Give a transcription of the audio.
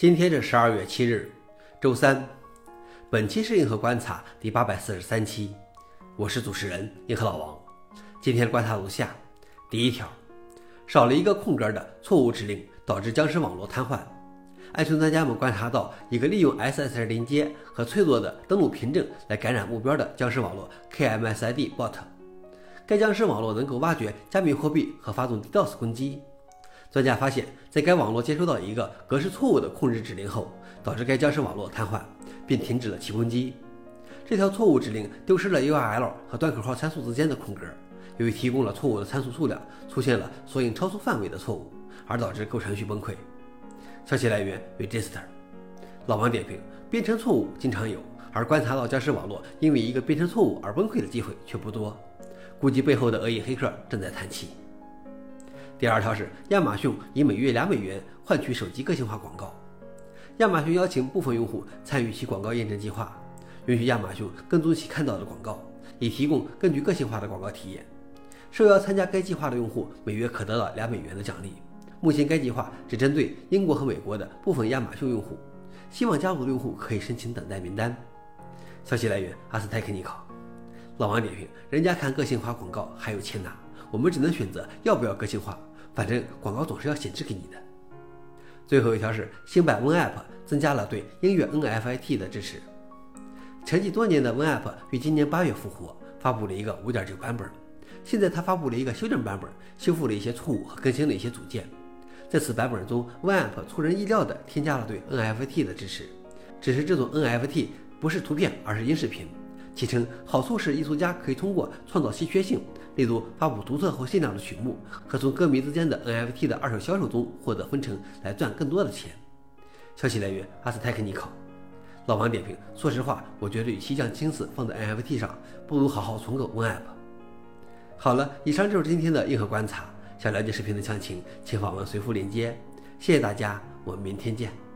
今天是十二月七日，周三。本期是硬核观察第八百四十三期，我是主持人硬核老王。今天观察如下：第一条，少了一个空格的错误指令，导致僵尸网络瘫痪。安全专家们观察到一个利用 SSL 连接和脆弱的登录凭证来感染目标的僵尸网络 KMSID bot。该僵尸网络能够挖掘加密货币和发动 DDoS 攻击。专家发现，在该网络接收到一个格式错误的控制指令后，导致该僵尸网络瘫痪，并停止了其攻击。这条错误指令丢失了 URL 和端口号参数之间的空格，由于提供了错误的参数数量，出现了索引超出范围的错误，而导致构程序崩溃。消息来源：Register。老王点评：编程错误经常有，而观察到僵尸网络因为一个编程错误而崩溃的机会却不多，估计背后的恶意黑客正在叹气。第二条是亚马逊以每月两美元换取手机个性化广告。亚马逊邀请部分用户参与其广告验证计划，允许亚马逊跟踪其看到的广告，以提供更具个性化的广告体验。受邀参加该计划的用户每月可得到两美元的奖励。目前该计划只针对英国和美国的部分亚马逊用户，希望加入的用户可以申请等待名单。消息来源：阿斯泰克尼考。老王点评：人家看个性化广告还有钱拿，我们只能选择要不要个性化。反正广告总是要显示给你的。最后一条是新版 WinApp 增加了对音乐 NFIT 的支持。沉寂多年的 WinApp 于今年八月复活，发布了一个5.9版本。现在它发布了一个修正版本，修复了一些错误和更新了一些组件。在此版本中，WinApp 出人意料地添加了对 NFT 的支持，只是这种 NFT 不是图片，而是音视频。其称好处是艺术家可以通过创造稀缺性。例如发布独特或限量的曲目，和从歌迷之间的 NFT 的二手销售中获得分成，来赚更多的钱。消息来源：阿斯泰克尼考。老王点评：说实话，我觉得与其将心思放在 NFT 上，不如好好存个 WinApp。好了，以上就是今天的硬核观察。想了解视频的详情，请访问随附链接。谢谢大家，我们明天见。